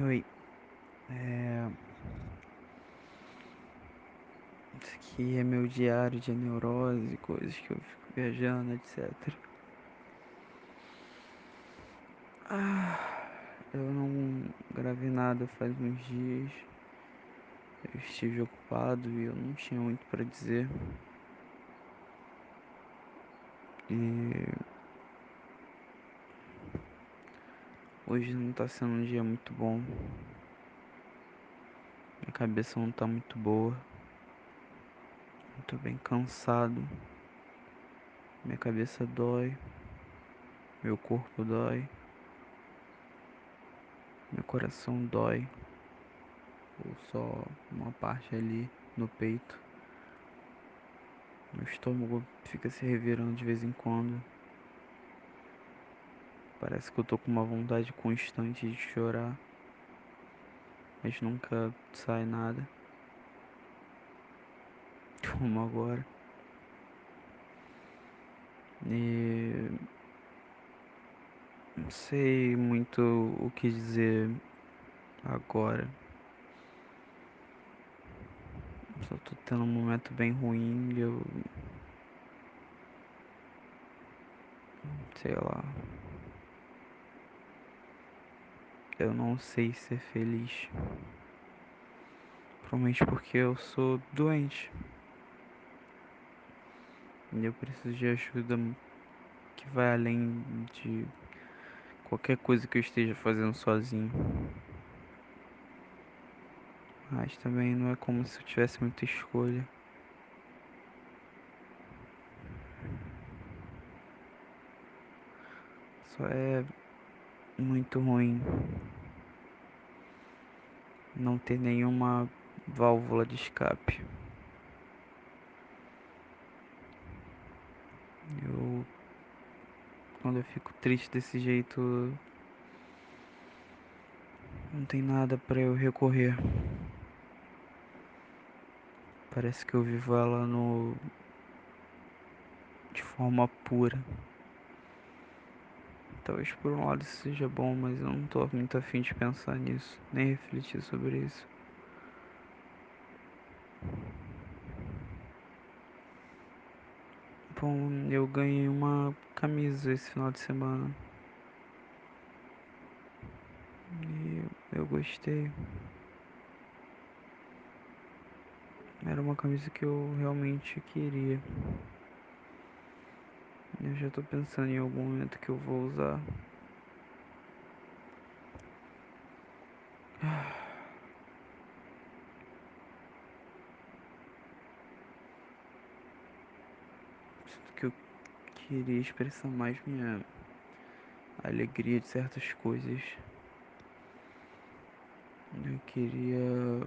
Oi, é... Isso aqui é meu diário de neurose, coisas que eu fico viajando, etc. Ah, eu não gravei nada faz uns dias. Eu estive ocupado e eu não tinha muito para dizer. E hoje não tá sendo um dia muito bom. Minha cabeça não tá muito boa. Eu tô bem cansado. Minha cabeça dói. Meu corpo dói. Meu coração dói. Ou só uma parte ali no peito. Meu estômago fica se revirando de vez em quando. Parece que eu tô com uma vontade constante de chorar. Mas nunca sai nada. Como agora. E não sei muito o que dizer agora. Só tô tendo um momento bem ruim e eu. Sei lá. Eu não sei ser feliz. Provavelmente porque eu sou doente. E eu preciso de ajuda que vai além de qualquer coisa que eu esteja fazendo sozinho. Mas também não é como se eu tivesse muita escolha. Só é muito ruim não ter nenhuma válvula de escape. Eu quando eu fico triste desse jeito não tem nada para eu recorrer. Parece que eu vivo ela no de forma pura. Talvez por um lado isso seja bom, mas eu não tô muito afim de pensar nisso, nem refletir sobre isso. Bom, eu ganhei uma camisa esse final de semana. E eu gostei. Era uma camisa que eu realmente queria. Eu já tô pensando em algum momento que eu vou usar. Sinto que eu queria expressar mais minha alegria de certas coisas. Eu queria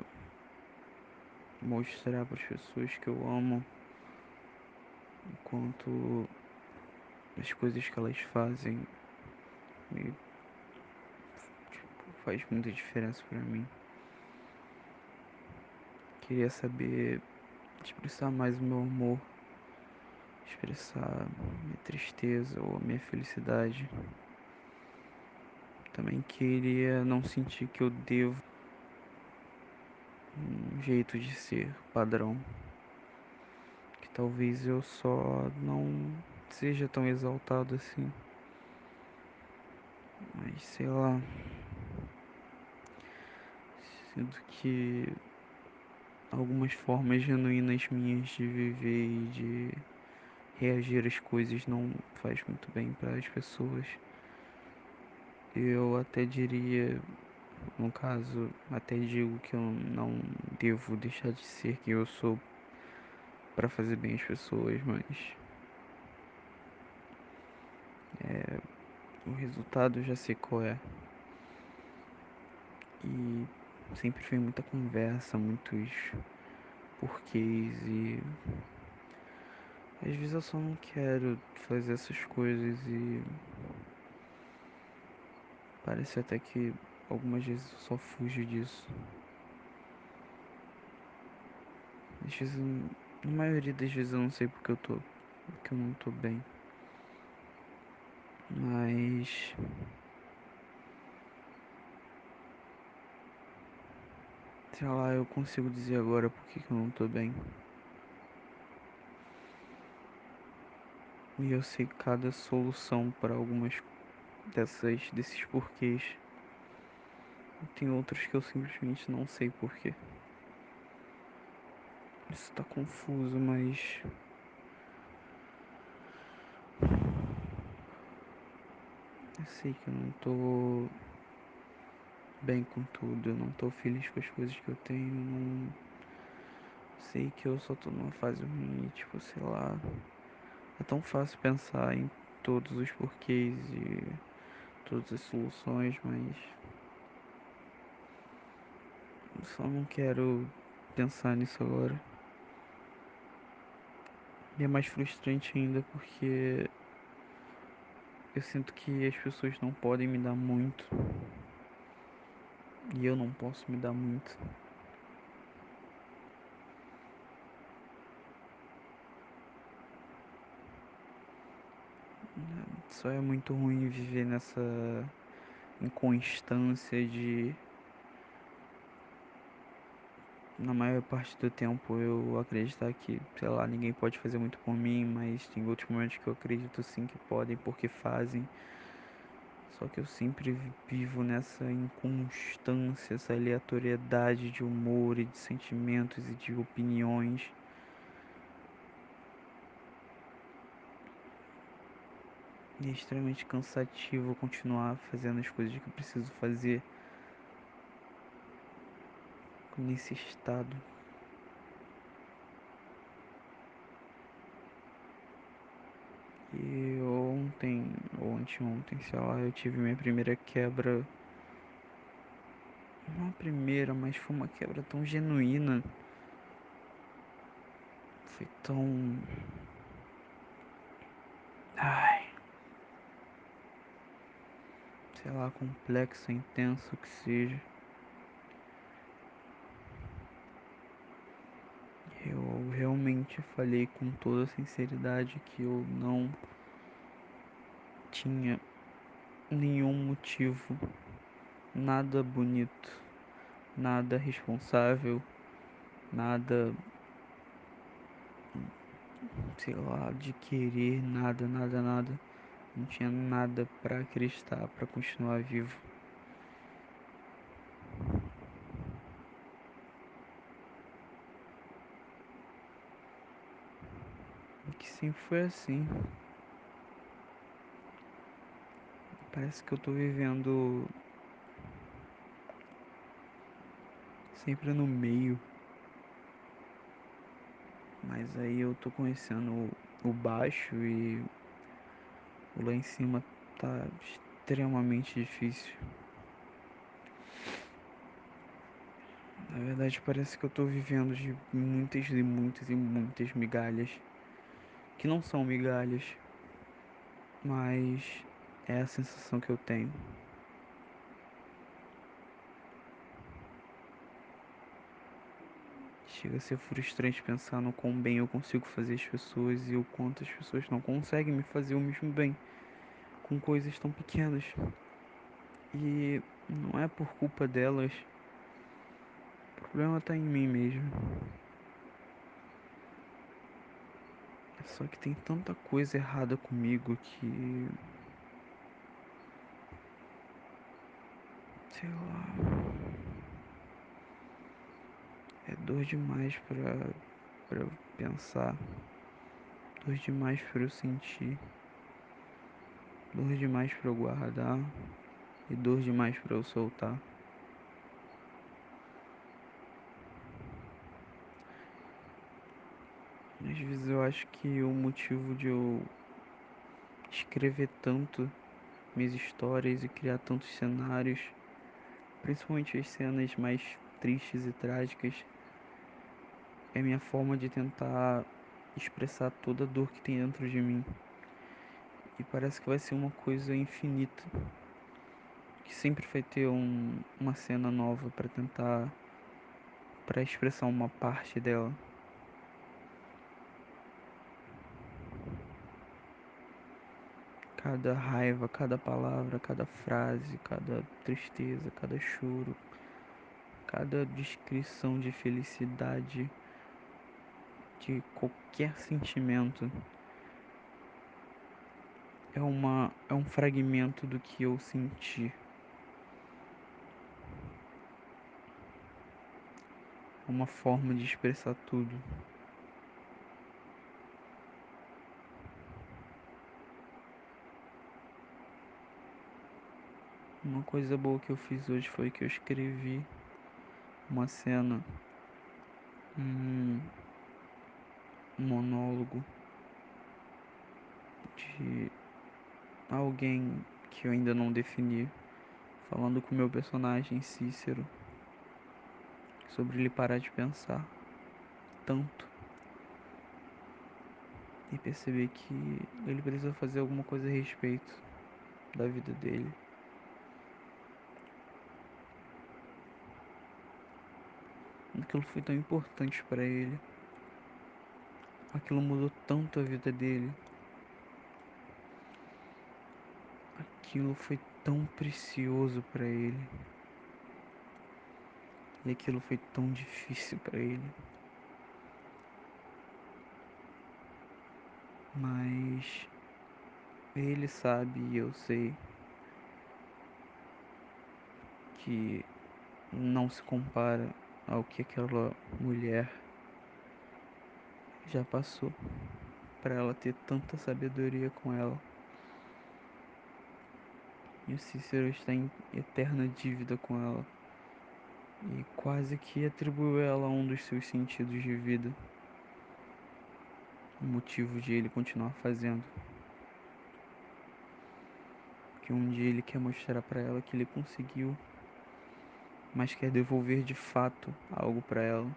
mostrar para as pessoas que eu amo o quanto as coisas que elas fazem me tipo, faz muita diferença para mim. Queria saber expressar mais o meu amor, expressar minha tristeza ou minha felicidade. Também queria não sentir que eu devo um jeito de ser padrão. Que talvez eu só não seja tão exaltado assim. Mas sei lá. Sinto que algumas formas genuínas minhas de viver e de reagir às coisas não faz muito bem para as pessoas. Eu até diria, no caso, até digo que eu não devo deixar de ser quem eu sou para fazer bem às pessoas, mas é, o resultado já sei qual é. E sempre foi muita conversa, muitos porquês e às vezes eu só não quero fazer essas coisas e parece até que algumas vezes eu só fujo disso. Às vezes, na maioria das vezes eu não sei porque eu tô, porque eu não tô bem. Mas Sei lá, eu consigo dizer agora por que eu não tô bem. E eu sei cada solução para algumas dessas desses porquês. Tem outros que eu simplesmente não sei porquê. Isso tá confuso, mas eu sei que eu não tô bem com tudo, eu não tô feliz com as coisas que eu tenho, não sei que eu só tô numa fase ruim, tipo, sei lá. É tão fácil pensar em todos os porquês e todas as soluções, mas eu só não quero pensar nisso agora. E é mais frustrante ainda porque eu sinto que as pessoas não podem me dar muito. E eu não posso me dar muito. Só é muito ruim viver nessa inconstância de. Na maior parte do tempo eu acreditar que, sei lá, ninguém pode fazer muito por mim, mas tem outros momentos que eu acredito sim que podem porque fazem. Só que eu sempre vivo nessa inconstância, essa aleatoriedade de humor e de sentimentos e de opiniões. E é extremamente cansativo continuar fazendo as coisas que eu preciso fazer nesse estado. E ontem, ou anteontem, sei lá, eu tive minha primeira quebra. Não a primeira, mas foi uma quebra tão genuína. Foi tão. Ai. Sei lá, complexo, intenso que seja. Eu realmente falei com toda sinceridade que eu não tinha nenhum motivo, nada bonito, nada responsável, nada, sei lá, de querer, nada, nada, nada. Não tinha nada para acreditar, para continuar vivo. Sempre foi assim. Parece que eu tô vivendo sempre no meio. Mas aí eu tô conhecendo o baixo e o lá em cima tá extremamente difícil. Na verdade parece que eu tô vivendo de muitas e muitas e muitas migalhas. Que não são migalhas. Mas é a sensação que eu tenho. Chega a ser frustrante pensar no quão bem eu consigo fazer as pessoas e o quanto as pessoas não conseguem me fazer o mesmo bem com coisas tão pequenas. E não é por culpa delas. O problema tá em mim mesmo. Só que tem tanta coisa errada comigo que sei lá. É dor demais pra, pra eu pensar. Dor demais pra eu sentir. Dor demais pra eu guardar. E dor demais pra eu soltar. Às vezes eu acho que o motivo de eu escrever tanto minhas histórias e criar tantos cenários principalmente as cenas mais tristes e trágicas, é minha forma de tentar expressar toda a dor que tem dentro de mim. E parece que vai ser uma coisa infinita. Que sempre vai ter um, uma cena nova para tentar para expressar uma parte dela. Cada raiva, cada palavra, cada frase, cada tristeza, cada choro, cada descrição de felicidade, de qualquer sentimento, é, uma, é um fragmento do que eu senti. É uma forma de expressar tudo. Uma coisa boa que eu fiz hoje foi que eu escrevi uma cena, um monólogo de alguém que eu ainda não defini, falando com meu personagem Cícero sobre ele parar de pensar tanto e perceber que ele precisa fazer alguma coisa a respeito da vida dele. Aquilo foi tão importante para ele. Aquilo mudou tanto a vida dele. Aquilo foi tão precioso para ele. E aquilo foi tão difícil para ele. Mas ele sabe e eu sei que não se compara ao que aquela mulher já passou para ela ter tanta sabedoria com ela. E o Cícero está em eterna dívida com ela. E quase que atribuiu ela a um dos seus sentidos de vida. O motivo de ele continuar fazendo. Que um dia ele quer mostrar para ela que ele conseguiu mas quer devolver de fato algo para ela.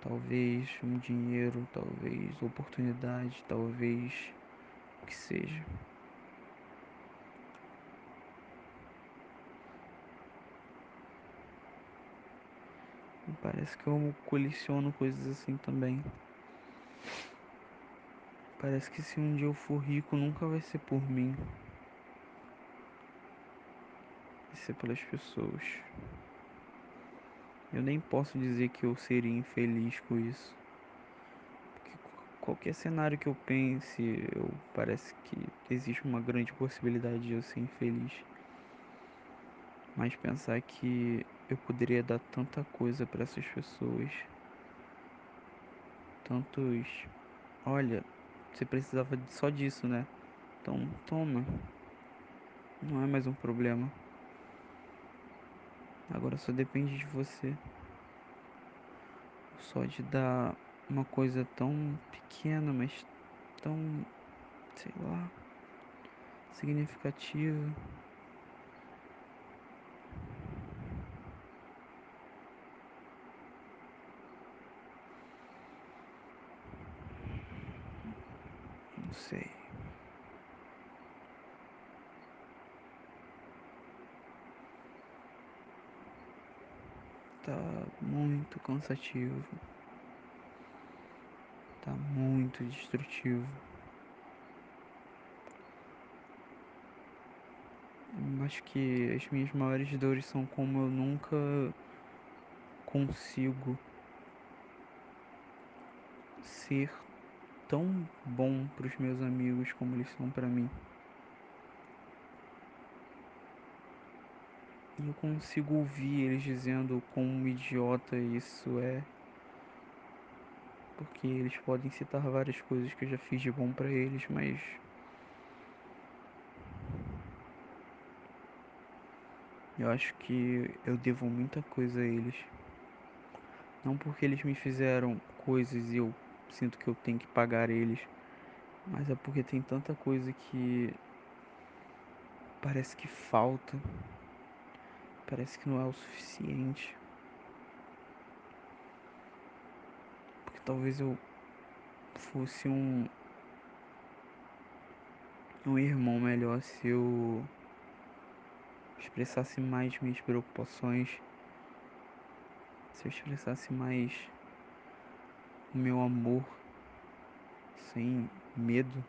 Talvez um dinheiro, talvez oportunidade, talvez o que seja. Parece que eu coleciono coisas assim também. Parece que se um dia eu for rico, nunca vai ser por mim. Vai ser pelas pessoas. Eu nem posso dizer que eu seria infeliz com isso. Porque qualquer cenário que eu pense, eu parece que existe uma grande possibilidade de eu ser infeliz. Mas pensar que eu poderia dar tanta coisa para essas pessoas. Tantos. Olha, você precisava só disso, né? Então, toma. Não é mais um problema. Agora só depende de você. Só de dar uma coisa tão pequena, mas tão, sei lá, significativa. Não sei. Tá muito cansativo. Tá muito destrutivo. Acho que as minhas maiores dores são como eu nunca consigo ser tão bom para os meus amigos como eles são para mim. Eu consigo ouvir eles dizendo como idiota isso é. Porque eles podem citar várias coisas que eu já fiz de bom para eles, mas eu acho que eu devo muita coisa a eles. Não porque eles me fizeram coisas e eu sinto que eu tenho que pagar eles, mas é porque tem tanta coisa que parece que falta, parece que não é o suficiente. Porque talvez eu fosse um um irmão melhor se eu expressasse mais minhas preocupações, se eu expressasse mais o meu amor sem medo,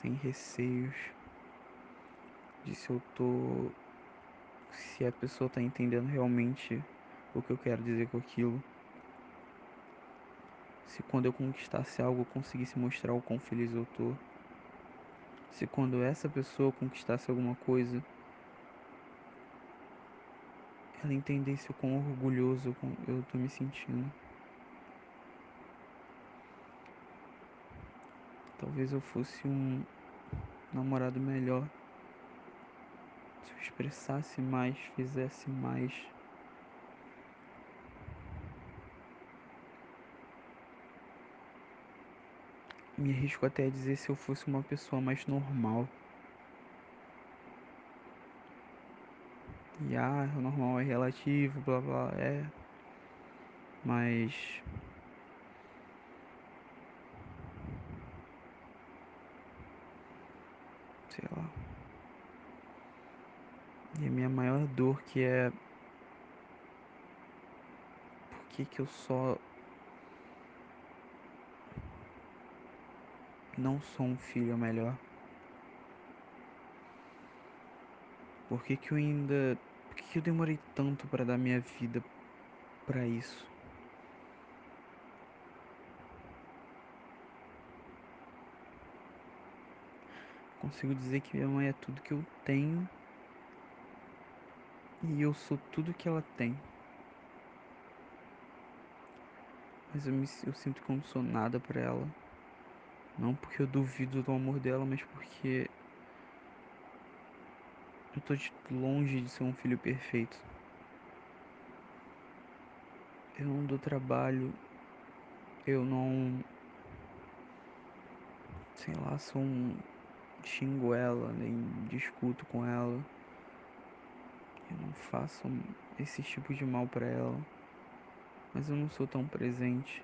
sem receios de se eu tô se a pessoa tá entendendo realmente o que eu quero dizer com aquilo. Se quando eu conquistasse algo eu conseguisse mostrar o quão feliz eu tô. Se quando essa pessoa conquistasse alguma coisa, ela entendesse o quão orgulhoso eu tô me sentindo. Talvez eu fosse um namorado melhor se eu expressasse mais, fizesse mais. Me arrisco até a dizer se eu fosse uma pessoa mais normal. E ah, o normal é relativo, blá blá, é. Mas. Sei lá. E a minha maior dor que é. Por que, que eu só. Não sou um filho melhor? Por que, que eu ainda. Por que, que eu demorei tanto para dar minha vida para isso? Consigo dizer que minha mãe é tudo que eu tenho e eu sou tudo que ela tem. Mas eu, me, eu sinto que eu não sou nada para ela. Não porque eu duvido do amor dela, mas porque eu tô de longe de ser um filho perfeito. Eu não dou trabalho. Eu não. Sei lá, sou um. Xingo ela, nem discuto com ela. Não faço esse tipo de mal para ela. Mas eu não sou tão presente.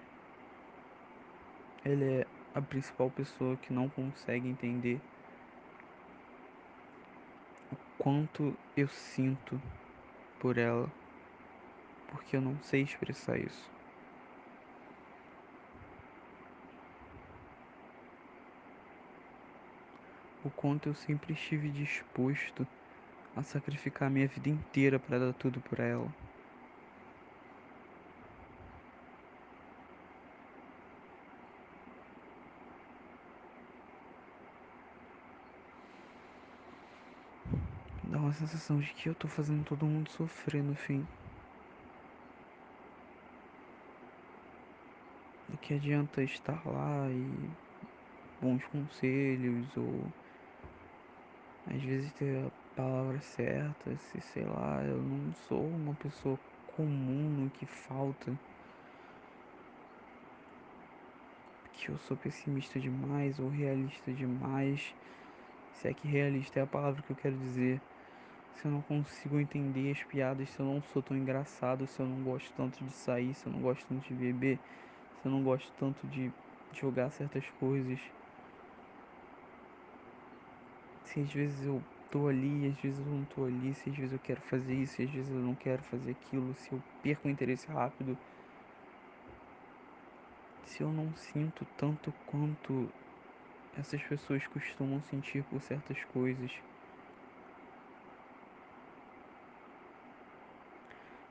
Ele é a principal pessoa que não consegue entender o quanto eu sinto por ela, porque eu não sei expressar isso. O quanto eu sempre estive disposto a sacrificar minha vida inteira para dar tudo para ela. Dá uma sensação de que eu tô fazendo todo mundo sofrer no fim. Do que adianta estar lá e bons conselhos ou às vezes ter a palavra certa, se sei lá, eu não sou uma pessoa comum no que falta. Que eu sou pessimista demais ou realista demais. Se é que realista é a palavra que eu quero dizer. Se eu não consigo entender as piadas, se eu não sou tão engraçado, se eu não gosto tanto de sair, se eu não gosto tanto de beber, se eu não gosto tanto de jogar certas coisas. Se às vezes eu tô ali, às vezes eu não tô ali, se às vezes eu quero fazer isso, às vezes eu não quero fazer aquilo, se eu perco o interesse rápido. Se eu não sinto tanto quanto essas pessoas costumam sentir por certas coisas.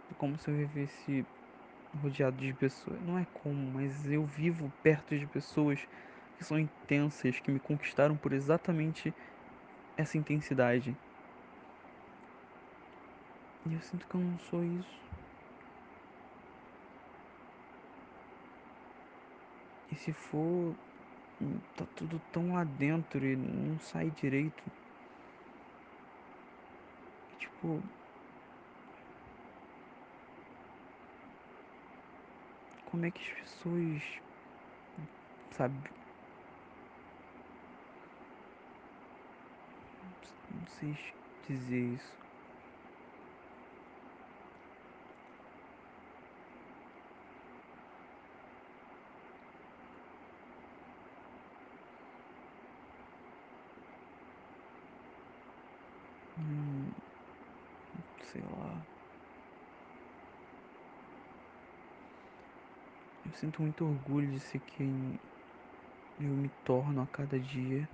É como se eu vivesse rodeado de pessoas. Não é como, mas eu vivo perto de pessoas que são intensas, que me conquistaram por exatamente essa intensidade. E eu sinto que eu não sou isso. E se for, tá tudo tão lá dentro e não sai direito. tipo, como é que as pessoas, sabe, sei dizer isso. Hum, sei lá. Eu sinto muito orgulho de ser quem eu me torno a cada dia.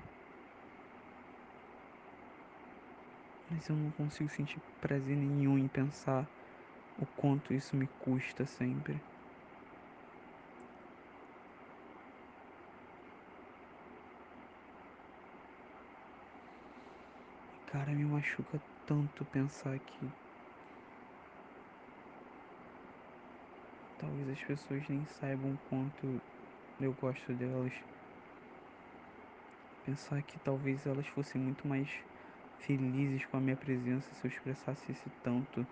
Mas eu não consigo sentir prazer nenhum em pensar o quanto isso me custa sempre. Cara, me machuca tanto pensar que talvez as pessoas nem saibam o quanto eu gosto delas. Pensar que talvez elas fossem muito mais felizes com a minha presença se eu expressasse esse tanto.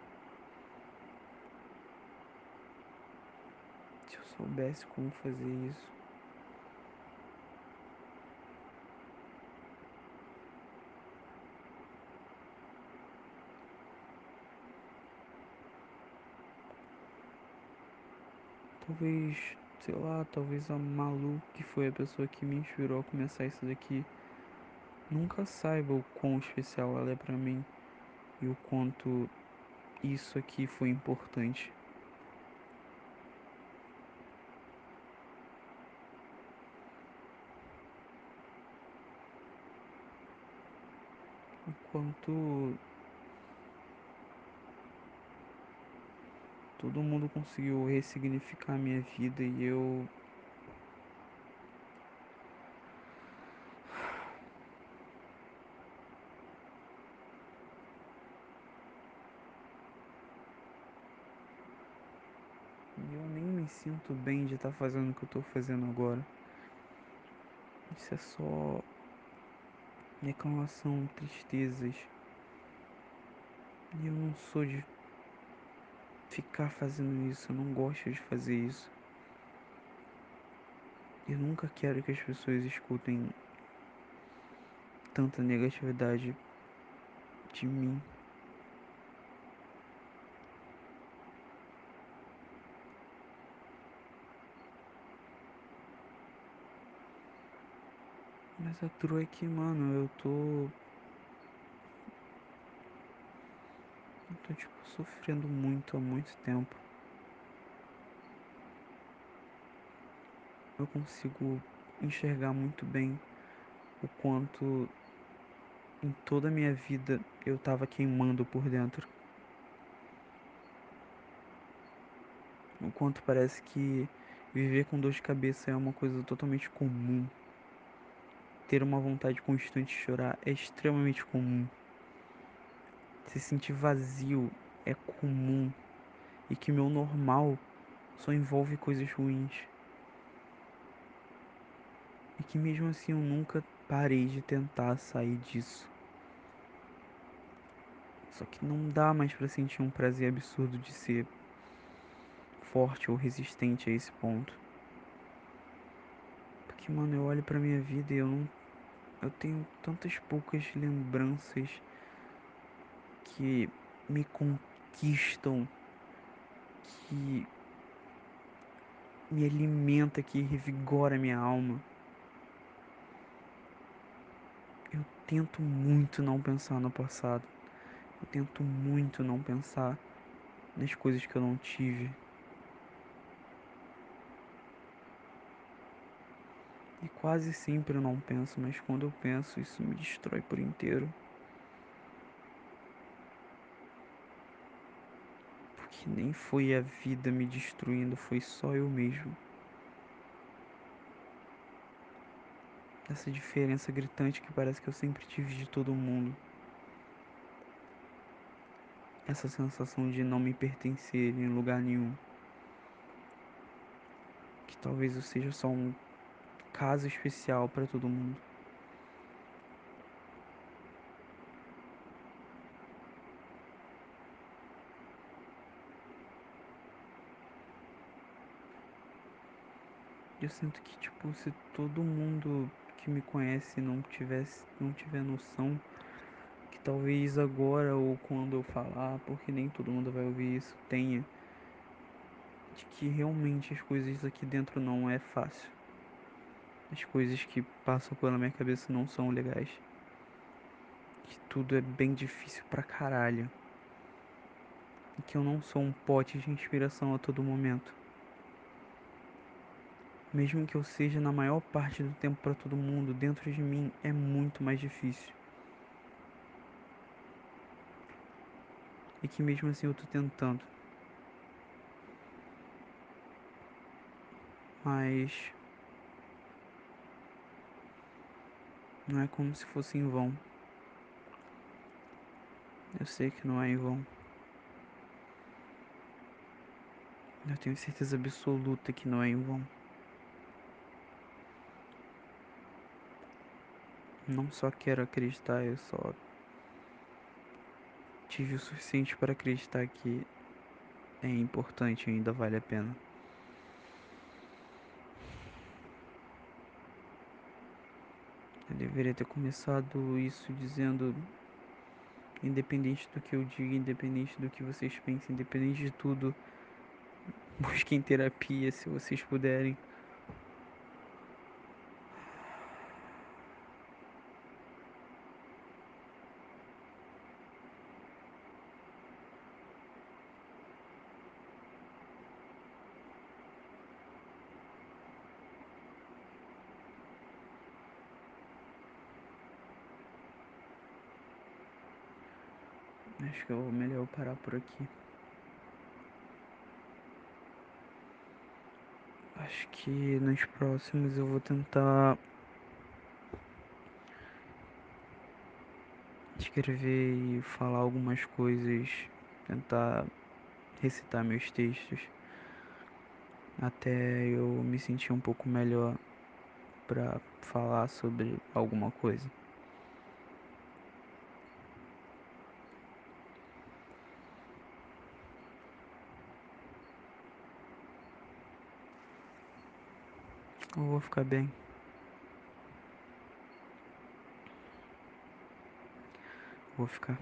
Se eu soubesse como fazer isso. Talvez, sei lá, talvez a Malu, que foi a pessoa que me inspirou a começar isso daqui, nunca saiba o quão especial ela é para mim e o quanto isso aqui foi importante. O quanto todo mundo conseguiu ressignificar minha vida e eu nem me sinto bem de estar tá fazendo o que eu tô fazendo agora. Isso é só reclamação, tristezas. E eu não sou de ficar fazendo isso, eu não gosto de fazer isso. Eu nunca quero que as pessoas escutem tanta negatividade de mim. Mas a true é que, mano, eu tô. Eu tô, tipo, sofrendo muito há muito tempo. Eu consigo enxergar muito bem o quanto em toda a minha vida eu tava queimando por dentro. O quanto parece que viver com dor de cabeça é uma coisa totalmente comum. Ter uma vontade constante de chorar é extremamente comum. Se sentir vazio é comum. E que meu normal só envolve coisas ruins. E que mesmo assim eu nunca parei de tentar sair disso. Só que não dá mais para sentir um prazer absurdo de ser forte ou resistente a esse ponto. Porque, mano, eu olho pra minha vida e eu não. Eu tenho tantas poucas lembranças que me conquistam, que me alimenta, que revigora minha alma. Eu tento muito não pensar no passado. Eu tento muito não pensar nas coisas que eu não tive. E quase sempre eu não penso, mas quando eu penso, isso me destrói por inteiro. Porque nem foi a vida me destruindo, foi só eu mesmo. Essa diferença gritante que parece que eu sempre tive de todo mundo. essa sensação de não me pertencer em lugar nenhum. Que talvez eu seja só um caso especial para todo mundo. Eu sinto que tipo se todo mundo que me conhece não tivesse não tiver noção que talvez agora ou quando eu falar, porque nem todo mundo vai ouvir isso, tenha de que realmente as coisas aqui dentro não é fácil. As coisas que passam pela minha cabeça não são legais. Que tudo é bem difícil pra caralho. E que eu não sou um pote de inspiração a todo momento. Mesmo que eu seja na maior parte do tempo para todo mundo, dentro de mim é muito mais difícil. e que mesmo assim eu tô tentando. Mas não é como se fosse em vão. Eu sei que não é em vão. Eu tenho certeza absoluta que não é em vão. Não só quero acreditar, eu só tive o suficiente para acreditar que é importante e ainda vale a pena. Eu deveria ter começado isso dizendo independente do que eu diga, independente do que vocês pensem, independente de tudo, busquem terapia se vocês puderem. Acho que é melhor parar por aqui. Acho que nos próximos eu vou tentar escrever e falar algumas coisas, tentar recitar meus textos até eu me sentir um pouco melhor para falar sobre alguma coisa. Eu vou ficar bem. Vou ficar.